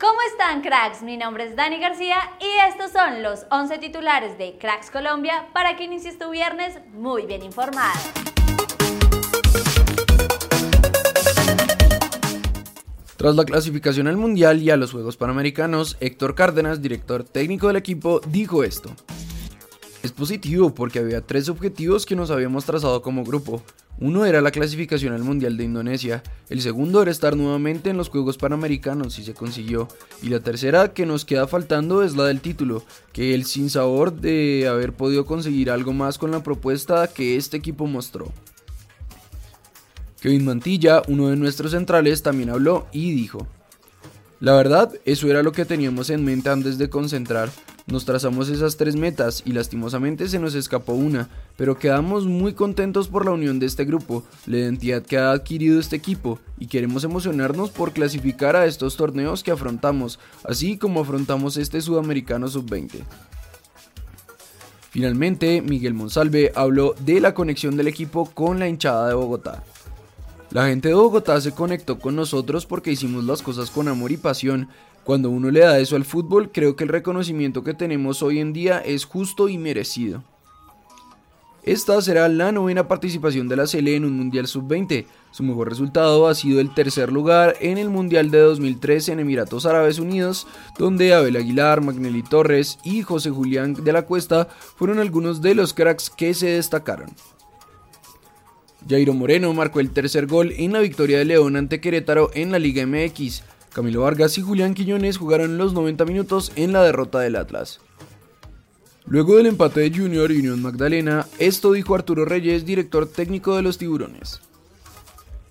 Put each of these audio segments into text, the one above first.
¿Cómo están cracks? Mi nombre es Dani García y estos son los 11 titulares de Cracks Colombia para que inicies tu viernes muy bien informado. Tras la clasificación al Mundial y a los Juegos Panamericanos, Héctor Cárdenas, director técnico del equipo, dijo esto. Es positivo porque había tres objetivos que nos habíamos trazado como grupo. Uno era la clasificación al Mundial de Indonesia, el segundo era estar nuevamente en los Juegos Panamericanos y se consiguió, y la tercera que nos queda faltando es la del título, que el sinsabor de haber podido conseguir algo más con la propuesta que este equipo mostró. Kevin Mantilla, uno de nuestros centrales, también habló y dijo, la verdad, eso era lo que teníamos en mente antes de concentrar. Nos trazamos esas tres metas y lastimosamente se nos escapó una, pero quedamos muy contentos por la unión de este grupo, la identidad que ha adquirido este equipo y queremos emocionarnos por clasificar a estos torneos que afrontamos, así como afrontamos este Sudamericano Sub-20. Finalmente, Miguel Monsalve habló de la conexión del equipo con la hinchada de Bogotá. La gente de Bogotá se conectó con nosotros porque hicimos las cosas con amor y pasión. Cuando uno le da eso al fútbol, creo que el reconocimiento que tenemos hoy en día es justo y merecido. Esta será la novena participación de la Sele en un Mundial Sub-20. Su mejor resultado ha sido el tercer lugar en el Mundial de 2013 en Emiratos Árabes Unidos, donde Abel Aguilar, Magnelli Torres y José Julián de la Cuesta fueron algunos de los cracks que se destacaron. Jairo Moreno marcó el tercer gol en la victoria de León ante Querétaro en la Liga MX. Camilo Vargas y Julián Quiñones jugaron los 90 minutos en la derrota del Atlas. Luego del empate de Junior y Unión Magdalena, esto dijo Arturo Reyes, director técnico de los Tiburones.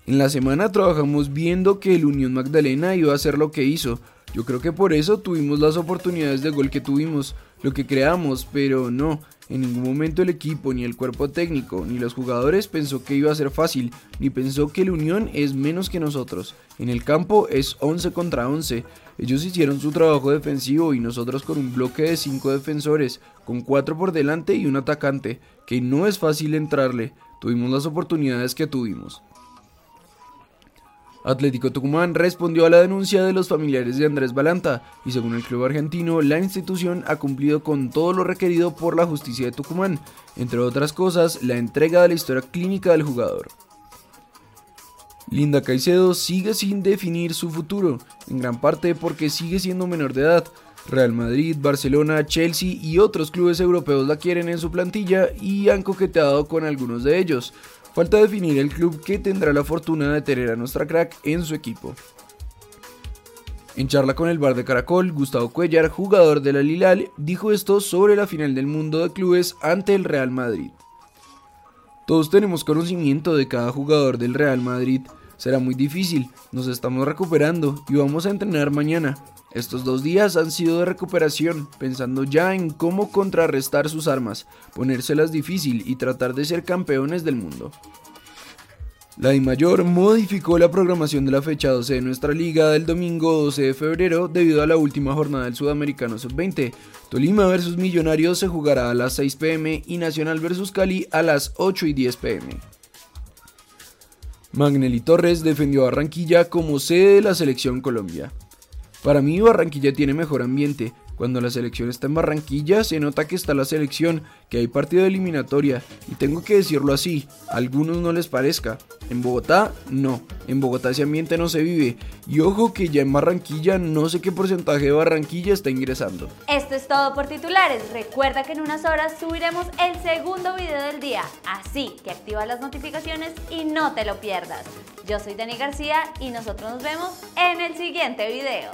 En la semana trabajamos viendo que el Unión Magdalena iba a hacer lo que hizo. Yo creo que por eso tuvimos las oportunidades de gol que tuvimos, lo que creamos, pero no, en ningún momento el equipo, ni el cuerpo técnico, ni los jugadores pensó que iba a ser fácil, ni pensó que el Unión es menos que nosotros. En el campo es 11 contra 11. Ellos hicieron su trabajo defensivo y nosotros con un bloque de 5 defensores, con 4 por delante y un atacante, que no es fácil entrarle. Tuvimos las oportunidades que tuvimos. Atlético Tucumán respondió a la denuncia de los familiares de Andrés Balanta y según el club argentino, la institución ha cumplido con todo lo requerido por la justicia de Tucumán, entre otras cosas, la entrega de la historia clínica del jugador. Linda Caicedo sigue sin definir su futuro, en gran parte porque sigue siendo menor de edad. Real Madrid, Barcelona, Chelsea y otros clubes europeos la quieren en su plantilla y han coqueteado con algunos de ellos. Falta definir el club que tendrá la fortuna de tener a nuestra crack en su equipo. En charla con el bar de Caracol, Gustavo Cuellar, jugador de la Lilal, dijo esto sobre la final del mundo de clubes ante el Real Madrid. Todos tenemos conocimiento de cada jugador del Real Madrid. Será muy difícil, nos estamos recuperando y vamos a entrenar mañana. Estos dos días han sido de recuperación, pensando ya en cómo contrarrestar sus armas, ponérselas difícil y tratar de ser campeones del mundo. La DIMAYOR modificó la programación de la fecha 12 de nuestra liga del domingo 12 de febrero debido a la última jornada del Sudamericano Sub-20. Tolima vs Millonarios se jugará a las 6 pm y Nacional vs Cali a las 8 y 10 pm. Magnelli Torres defendió a Barranquilla como sede de la selección Colombia. Para mí Barranquilla tiene mejor ambiente. Cuando la selección está en Barranquilla se nota que está la selección, que hay partido de eliminatoria. Y tengo que decirlo así, a algunos no les parezca. En Bogotá, no. En Bogotá ese ambiente no se vive. Y ojo que ya en Barranquilla no sé qué porcentaje de Barranquilla está ingresando. Esto es todo por titulares. Recuerda que en unas horas subiremos el segundo video del día. Así que activa las notificaciones y no te lo pierdas. Yo soy Dani García y nosotros nos vemos en el siguiente video.